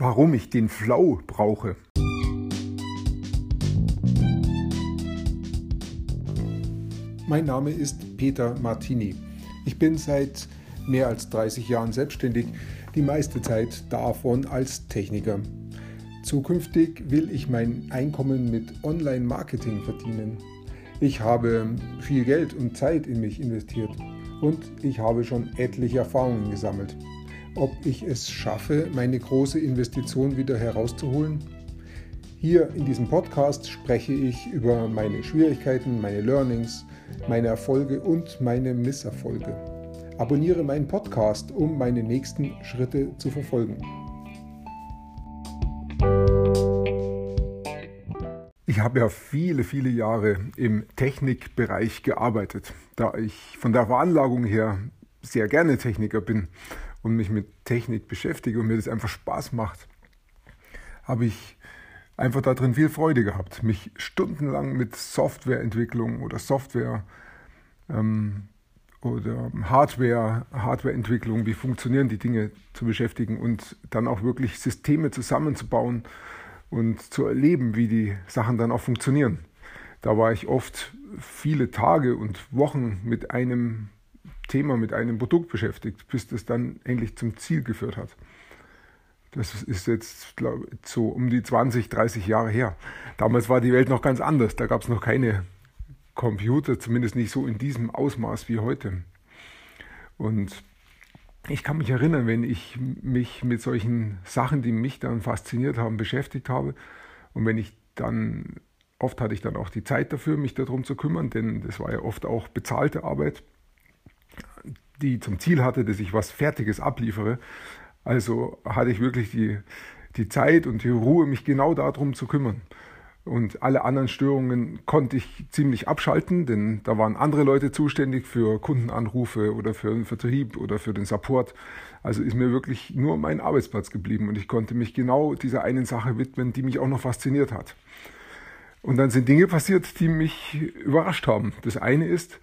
warum ich den Flow brauche. Mein Name ist Peter Martini. Ich bin seit mehr als 30 Jahren selbstständig, die meiste Zeit davon als Techniker. Zukünftig will ich mein Einkommen mit Online-Marketing verdienen. Ich habe viel Geld und Zeit in mich investiert und ich habe schon etliche Erfahrungen gesammelt ob ich es schaffe, meine große Investition wieder herauszuholen? Hier in diesem Podcast spreche ich über meine Schwierigkeiten, meine Learnings, meine Erfolge und meine Misserfolge. Abonniere meinen Podcast, um meine nächsten Schritte zu verfolgen. Ich habe ja viele, viele Jahre im Technikbereich gearbeitet, da ich von der Veranlagung her sehr gerne Techniker bin und mich mit Technik beschäftige und mir das einfach Spaß macht, habe ich einfach darin viel Freude gehabt, mich stundenlang mit Softwareentwicklung oder Software ähm, oder Hardware, Hardwareentwicklung, wie funktionieren die Dinge zu beschäftigen und dann auch wirklich Systeme zusammenzubauen und zu erleben, wie die Sachen dann auch funktionieren. Da war ich oft viele Tage und Wochen mit einem Thema, mit einem Produkt beschäftigt, bis das dann endlich zum Ziel geführt hat. Das ist jetzt glaube ich, so um die 20, 30 Jahre her. Damals war die Welt noch ganz anders. Da gab es noch keine Computer, zumindest nicht so in diesem Ausmaß wie heute. Und ich kann mich erinnern, wenn ich mich mit solchen Sachen, die mich dann fasziniert haben, beschäftigt habe und wenn ich dann, oft hatte ich dann auch die Zeit dafür, mich darum zu kümmern, denn das war ja oft auch bezahlte Arbeit die zum Ziel hatte, dass ich was Fertiges abliefere. Also hatte ich wirklich die, die Zeit und die Ruhe, mich genau darum zu kümmern. Und alle anderen Störungen konnte ich ziemlich abschalten, denn da waren andere Leute zuständig für Kundenanrufe oder für den Vertrieb oder für den Support. Also ist mir wirklich nur mein Arbeitsplatz geblieben und ich konnte mich genau dieser einen Sache widmen, die mich auch noch fasziniert hat. Und dann sind Dinge passiert, die mich überrascht haben. Das eine ist,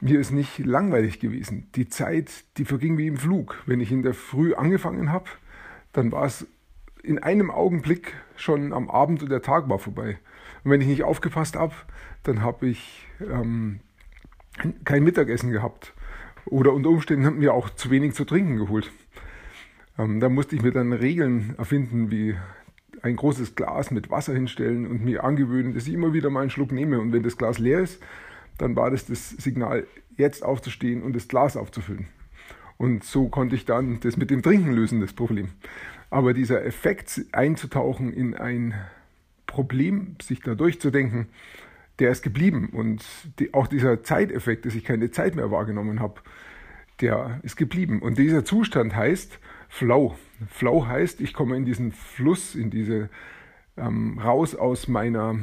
mir ist nicht langweilig gewesen. Die Zeit, die verging wie im Flug. Wenn ich in der Früh angefangen habe, dann war es in einem Augenblick schon am Abend und der Tag war vorbei. Und wenn ich nicht aufgepasst habe, dann habe ich ähm, kein Mittagessen gehabt. Oder unter Umständen haben mir auch zu wenig zu trinken geholt. Ähm, da musste ich mir dann Regeln erfinden, wie ein großes Glas mit Wasser hinstellen und mir angewöhnen, dass ich immer wieder mal einen Schluck nehme. Und wenn das Glas leer ist, dann war das das Signal, jetzt aufzustehen und das Glas aufzufüllen. Und so konnte ich dann das mit dem Trinken lösen, das Problem. Aber dieser Effekt, einzutauchen in ein Problem, sich da durchzudenken, der ist geblieben. Und die, auch dieser Zeiteffekt, dass ich keine Zeit mehr wahrgenommen habe, der ist geblieben. Und dieser Zustand heißt Flow. Flow heißt, ich komme in diesen Fluss, in diese ähm, raus aus meiner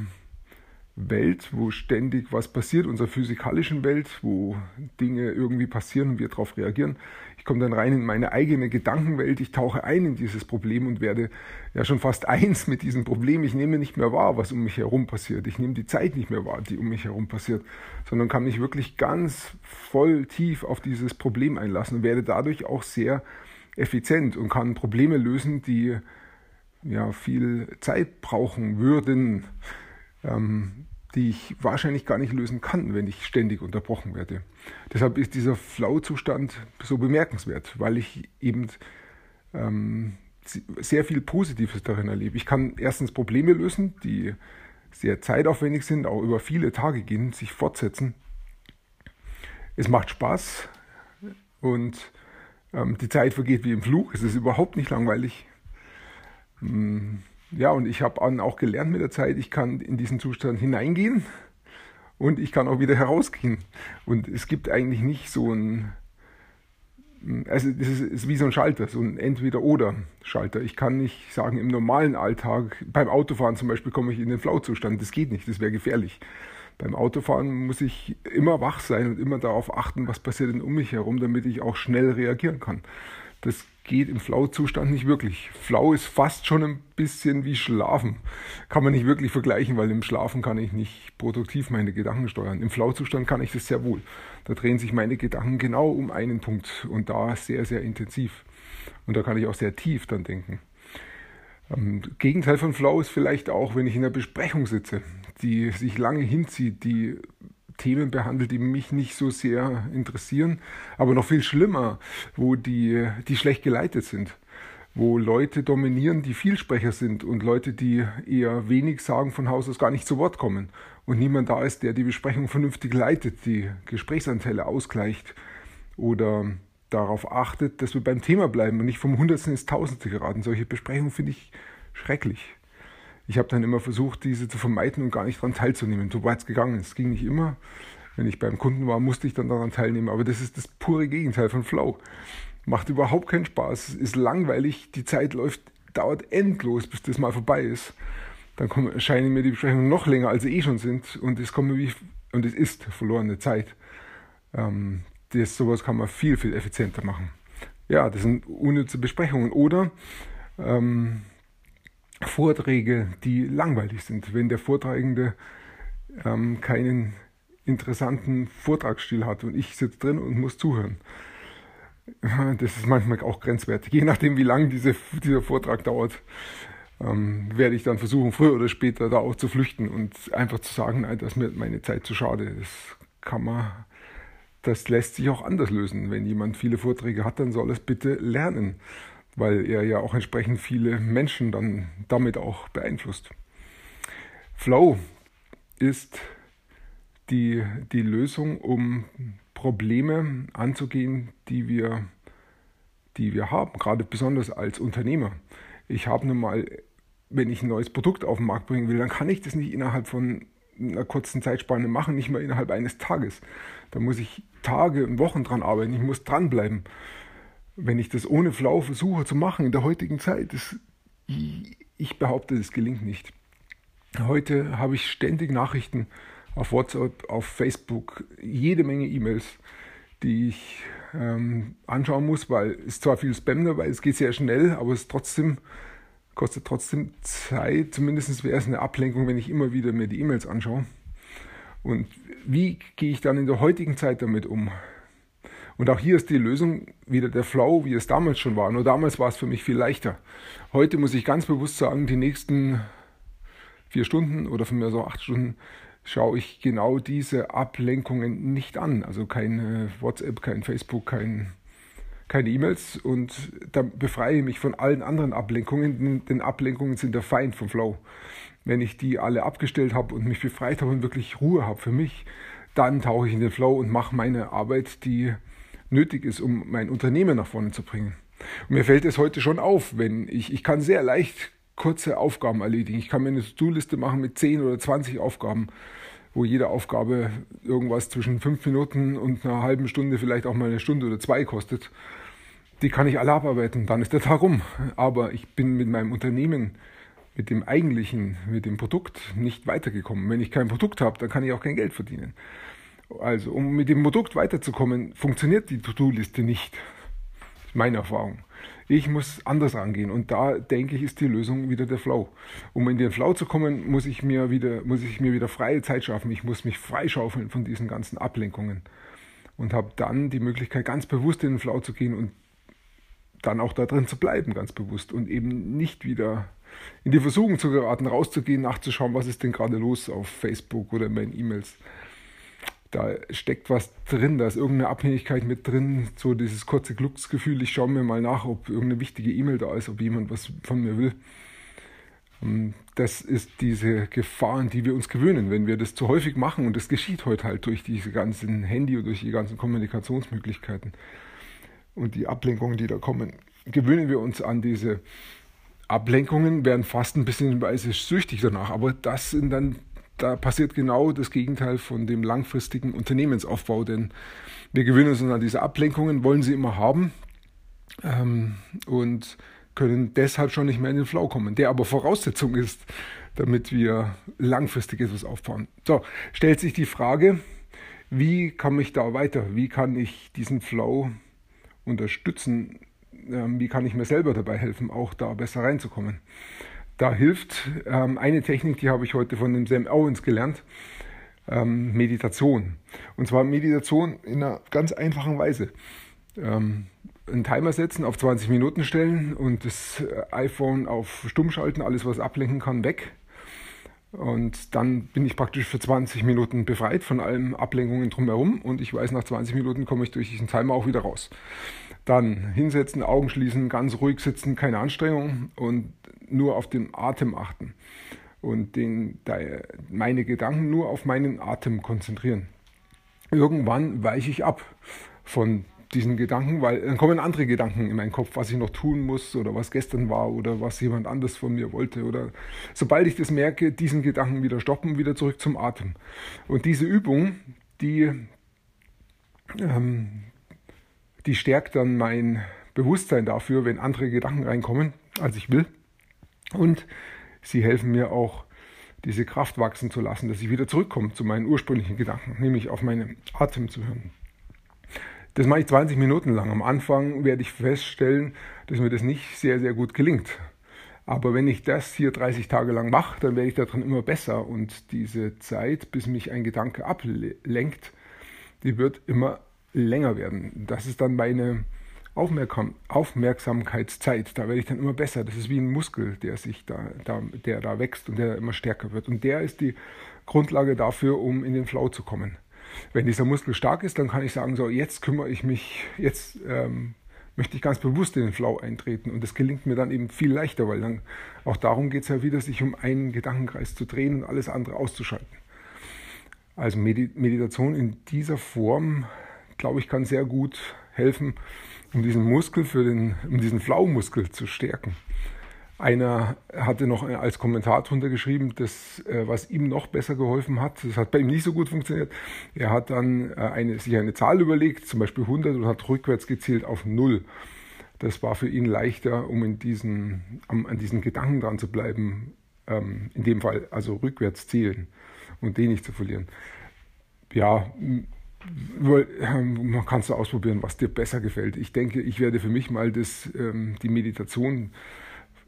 Welt, wo ständig was passiert, unserer physikalischen Welt, wo Dinge irgendwie passieren und wir darauf reagieren. Ich komme dann rein in meine eigene Gedankenwelt, ich tauche ein in dieses Problem und werde ja schon fast eins mit diesem Problem. Ich nehme nicht mehr wahr, was um mich herum passiert. Ich nehme die Zeit nicht mehr wahr, die um mich herum passiert, sondern kann mich wirklich ganz voll tief auf dieses Problem einlassen und werde dadurch auch sehr effizient und kann Probleme lösen, die ja viel Zeit brauchen würden ähm, die ich wahrscheinlich gar nicht lösen kann, wenn ich ständig unterbrochen werde. Deshalb ist dieser Flow-Zustand so bemerkenswert, weil ich eben ähm, sehr viel Positives darin erlebe. Ich kann erstens Probleme lösen, die sehr zeitaufwendig sind, auch über viele Tage gehen, sich fortsetzen. Es macht Spaß und ähm, die Zeit vergeht wie im Flug. Es ist überhaupt nicht langweilig. Ähm, ja, und ich habe auch gelernt mit der Zeit, ich kann in diesen Zustand hineingehen und ich kann auch wieder herausgehen. Und es gibt eigentlich nicht so ein, also das ist, ist wie so ein Schalter, so ein Entweder-Oder-Schalter. Ich kann nicht sagen, im normalen Alltag, beim Autofahren zum Beispiel, komme ich in den Flau-Zustand. Das geht nicht, das wäre gefährlich. Beim Autofahren muss ich immer wach sein und immer darauf achten, was passiert denn um mich herum, damit ich auch schnell reagieren kann. Das geht im Flow-Zustand nicht wirklich. Flow ist fast schon ein bisschen wie Schlafen. Kann man nicht wirklich vergleichen, weil im Schlafen kann ich nicht produktiv meine Gedanken steuern. Im Flow-Zustand kann ich das sehr wohl. Da drehen sich meine Gedanken genau um einen Punkt und da sehr, sehr intensiv. Und da kann ich auch sehr tief dann denken. Ähm, Gegenteil von Flow ist vielleicht auch, wenn ich in einer Besprechung sitze, die sich lange hinzieht, die Themen behandelt, die mich nicht so sehr interessieren, aber noch viel schlimmer, wo die, die schlecht geleitet sind, wo Leute dominieren, die Vielsprecher sind und Leute, die eher wenig sagen von Haus aus gar nicht zu Wort kommen und niemand da ist, der die Besprechung vernünftig leitet, die Gesprächsanteile ausgleicht oder darauf achtet, dass wir beim Thema bleiben und nicht vom Hundertsten ins Tausendste geraten. Solche Besprechungen finde ich schrecklich. Ich habe dann immer versucht, diese zu vermeiden und gar nicht daran teilzunehmen. So weit es gegangen ist. Ging nicht immer. Wenn ich beim Kunden war, musste ich dann daran teilnehmen. Aber das ist das pure Gegenteil von Flow. Macht überhaupt keinen Spaß, ist langweilig, die Zeit läuft, dauert endlos, bis das mal vorbei ist. Dann kommen, erscheinen mir die Besprechungen noch länger, als sie eh schon sind. Und es kommt wie, und es ist verlorene Zeit. Ähm, das, sowas kann man viel, viel effizienter machen. Ja, das sind unnütze Besprechungen. Oder ähm, Vorträge, die langweilig sind, wenn der Vortragende ähm, keinen interessanten Vortragsstil hat und ich sitze drin und muss zuhören. Das ist manchmal auch grenzwertig. Je nachdem, wie lang diese, dieser Vortrag dauert, ähm, werde ich dann versuchen, früher oder später da auch zu flüchten und einfach zu sagen, nein, das ist mir meine Zeit zu schade. Das kann man, das lässt sich auch anders lösen. Wenn jemand viele Vorträge hat, dann soll es bitte lernen weil er ja auch entsprechend viele Menschen dann damit auch beeinflusst. Flow ist die, die Lösung, um Probleme anzugehen, die wir, die wir haben, gerade besonders als Unternehmer. Ich habe nun mal, wenn ich ein neues Produkt auf den Markt bringen will, dann kann ich das nicht innerhalb von einer kurzen Zeitspanne machen, nicht mal innerhalb eines Tages. Da muss ich Tage und Wochen dran arbeiten, ich muss dranbleiben wenn ich das ohne Flau versuche zu machen in der heutigen Zeit, das, ich behaupte, das gelingt nicht. Heute habe ich ständig Nachrichten auf WhatsApp, auf Facebook, jede Menge E-Mails, die ich ähm, anschauen muss, weil es zwar viel Spam dabei es geht sehr schnell, aber es trotzdem kostet trotzdem Zeit. Zumindest wäre es eine Ablenkung, wenn ich immer wieder mir die E-Mails anschaue. Und wie gehe ich dann in der heutigen Zeit damit um? Und auch hier ist die Lösung wieder der Flow, wie es damals schon war. Nur damals war es für mich viel leichter. Heute muss ich ganz bewusst sagen, die nächsten vier Stunden oder von mir so acht Stunden schaue ich genau diese Ablenkungen nicht an. Also kein WhatsApp, kein Facebook, kein, keine E-Mails und dann befreie ich mich von allen anderen Ablenkungen, denn Ablenkungen sind der Feind vom Flow. Wenn ich die alle abgestellt habe und mich befreit habe und wirklich Ruhe habe für mich, dann tauche ich in den Flow und mache meine Arbeit, die nötig ist, um mein Unternehmen nach vorne zu bringen. Und mir fällt es heute schon auf, wenn ich, ich kann sehr leicht kurze Aufgaben erledigen. Ich kann mir eine To-Do-Liste machen mit 10 oder 20 Aufgaben, wo jede Aufgabe irgendwas zwischen 5 Minuten und einer halben Stunde, vielleicht auch mal eine Stunde oder zwei kostet. Die kann ich alle abarbeiten, dann ist der Tag rum. Aber ich bin mit meinem Unternehmen, mit dem eigentlichen, mit dem Produkt nicht weitergekommen. Wenn ich kein Produkt habe, dann kann ich auch kein Geld verdienen. Also, um mit dem Produkt weiterzukommen, funktioniert die To-Do-Liste nicht. Das ist meine Erfahrung. Ich muss anders rangehen und da denke ich, ist die Lösung wieder der Flow. Um in den Flow zu kommen, muss ich mir wieder, muss ich mir wieder freie Zeit schaffen. Ich muss mich freischaufeln von diesen ganzen Ablenkungen und habe dann die Möglichkeit, ganz bewusst in den Flow zu gehen und dann auch da drin zu bleiben, ganz bewusst und eben nicht wieder in die Versuchung zu geraten, rauszugehen, nachzuschauen, was ist denn gerade los auf Facebook oder in meinen E-Mails da steckt was drin, da ist irgendeine Abhängigkeit mit drin, so dieses kurze Glücksgefühl, ich schaue mir mal nach, ob irgendeine wichtige E-Mail da ist, ob jemand was von mir will. Ähm, das ist diese Gefahren, die wir uns gewöhnen, wenn wir das zu häufig machen. Und das geschieht heute halt durch diese ganzen Handy und durch die ganzen Kommunikationsmöglichkeiten. Und die Ablenkungen, die da kommen, gewöhnen wir uns an diese Ablenkungen, werden fast ein bisschen weise süchtig danach, aber das sind dann da passiert genau das Gegenteil von dem langfristigen Unternehmensaufbau, denn wir gewöhnen uns an diese Ablenkungen, wollen sie immer haben ähm, und können deshalb schon nicht mehr in den Flow kommen, der aber Voraussetzung ist, damit wir langfristig etwas aufbauen. So, stellt sich die Frage, wie kann ich da weiter, wie kann ich diesen Flow unterstützen, ähm, wie kann ich mir selber dabei helfen, auch da besser reinzukommen. Da hilft ähm, eine Technik, die habe ich heute von dem Sam Owens gelernt, ähm, Meditation. Und zwar Meditation in einer ganz einfachen Weise. Ähm, einen Timer setzen, auf 20 Minuten stellen und das äh, iPhone auf Stumm schalten, alles was ablenken kann, weg. Und dann bin ich praktisch für 20 Minuten befreit von allen Ablenkungen drumherum und ich weiß, nach 20 Minuten komme ich durch diesen Timer auch wieder raus. Dann hinsetzen, Augen schließen, ganz ruhig sitzen, keine Anstrengung und nur auf den Atem achten und den, meine Gedanken nur auf meinen Atem konzentrieren. Irgendwann weiche ich ab von diesen Gedanken, weil dann kommen andere Gedanken in meinen Kopf, was ich noch tun muss oder was gestern war oder was jemand anders von mir wollte. Oder sobald ich das merke, diesen Gedanken wieder stoppen, wieder zurück zum Atem. Und diese Übung, die, ähm, die stärkt dann mein Bewusstsein dafür, wenn andere Gedanken reinkommen, als ich will. Und sie helfen mir auch, diese Kraft wachsen zu lassen, dass ich wieder zurückkomme zu meinen ursprünglichen Gedanken, nämlich auf meinen Atem zu hören. Das mache ich 20 Minuten lang. Am Anfang werde ich feststellen, dass mir das nicht sehr, sehr gut gelingt. Aber wenn ich das hier 30 Tage lang mache, dann werde ich daran immer besser. Und diese Zeit, bis mich ein Gedanke ablenkt, die wird immer länger werden. Das ist dann meine Aufmerksam Aufmerksamkeitszeit. Da werde ich dann immer besser. Das ist wie ein Muskel, der sich da, da, der da wächst und der immer stärker wird. Und der ist die Grundlage dafür, um in den Flow zu kommen. Wenn dieser Muskel stark ist, dann kann ich sagen, so jetzt kümmere ich mich, jetzt ähm, möchte ich ganz bewusst in den Flow eintreten. Und das gelingt mir dann eben viel leichter, weil dann auch darum geht es ja wieder, sich um einen Gedankenkreis zu drehen und alles andere auszuschalten. Also Meditation in dieser Form, glaube ich, kann sehr gut helfen, um diesen Muskel für den, um diesen Flow-Muskel zu stärken. Einer hatte noch als Kommentar drunter geschrieben, dass, äh, was ihm noch besser geholfen hat. Das hat bei ihm nicht so gut funktioniert. Er hat dann äh, eine, sich eine Zahl überlegt, zum Beispiel 100, und hat rückwärts gezielt auf 0. Das war für ihn leichter, um in diesen, an diesen Gedanken dran zu bleiben. Ähm, in dem Fall also rückwärts zählen und den nicht zu verlieren. Ja, man kann es ausprobieren, was dir besser gefällt. Ich denke, ich werde für mich mal das, ähm, die Meditation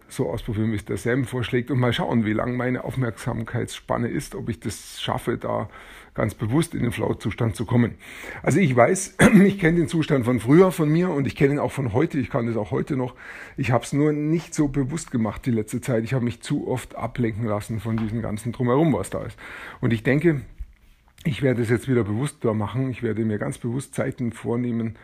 so ausprobieren, wie es der Sam vorschlägt und mal schauen, wie lang meine Aufmerksamkeitsspanne ist, ob ich das schaffe, da ganz bewusst in den Flow-Zustand zu kommen. Also ich weiß, ich kenne den Zustand von früher von mir und ich kenne ihn auch von heute, ich kann das auch heute noch. Ich habe es nur nicht so bewusst gemacht die letzte Zeit. Ich habe mich zu oft ablenken lassen von diesem ganzen Drumherum, was da ist. Und ich denke, ich werde es jetzt wieder bewusster machen. Ich werde mir ganz bewusst Zeiten vornehmen,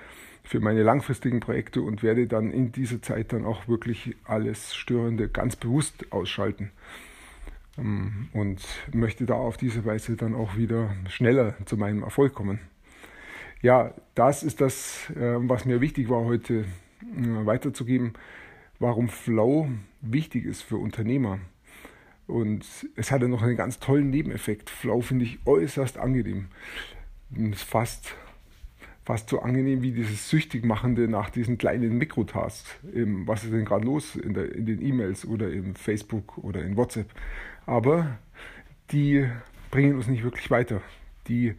für meine langfristigen Projekte und werde dann in dieser Zeit dann auch wirklich alles Störende ganz bewusst ausschalten. Ähm, und möchte da auf diese Weise dann auch wieder schneller zu meinem Erfolg kommen. Ja, das ist das, äh, was mir wichtig war heute äh, weiterzugeben, warum Flow wichtig ist für Unternehmer. Und es hatte noch einen ganz tollen Nebeneffekt. Flow finde ich äußerst angenehm. Ist fast fast so angenehm wie dieses Süchtigmachende nach diesen kleinen Mikrotasks. was ist denn gerade los in, der, in den E-Mails oder im Facebook oder in WhatsApp? Aber die bringen uns nicht wirklich weiter. Die,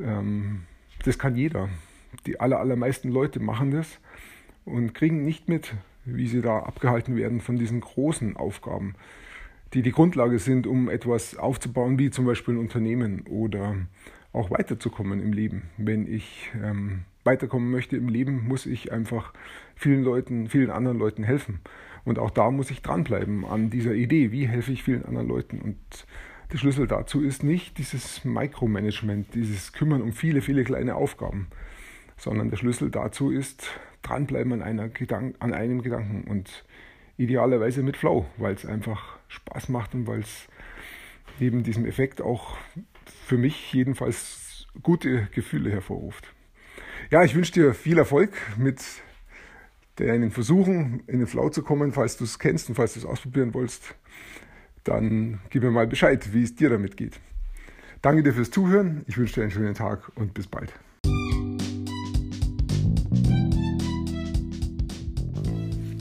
ähm, das kann jeder. Die aller, allermeisten Leute machen das und kriegen nicht mit, wie sie da abgehalten werden von diesen großen Aufgaben, die die Grundlage sind, um etwas aufzubauen, wie zum Beispiel ein Unternehmen oder auch weiterzukommen im Leben. Wenn ich ähm, weiterkommen möchte im Leben, muss ich einfach vielen Leuten, vielen anderen Leuten helfen. Und auch da muss ich dranbleiben an dieser Idee, wie helfe ich vielen anderen Leuten. Und der Schlüssel dazu ist nicht dieses Micromanagement, dieses Kümmern um viele, viele kleine Aufgaben, sondern der Schlüssel dazu ist dranbleiben an, einer Gedank an einem Gedanken und idealerweise mit Flow, weil es einfach Spaß macht und weil es neben diesem Effekt auch für mich jedenfalls gute Gefühle hervorruft. Ja, ich wünsche dir viel Erfolg mit deinen Versuchen, in den Flow zu kommen. Falls du es kennst und falls du es ausprobieren willst, dann gib mir mal Bescheid, wie es dir damit geht. Danke dir fürs Zuhören. Ich wünsche dir einen schönen Tag und bis bald.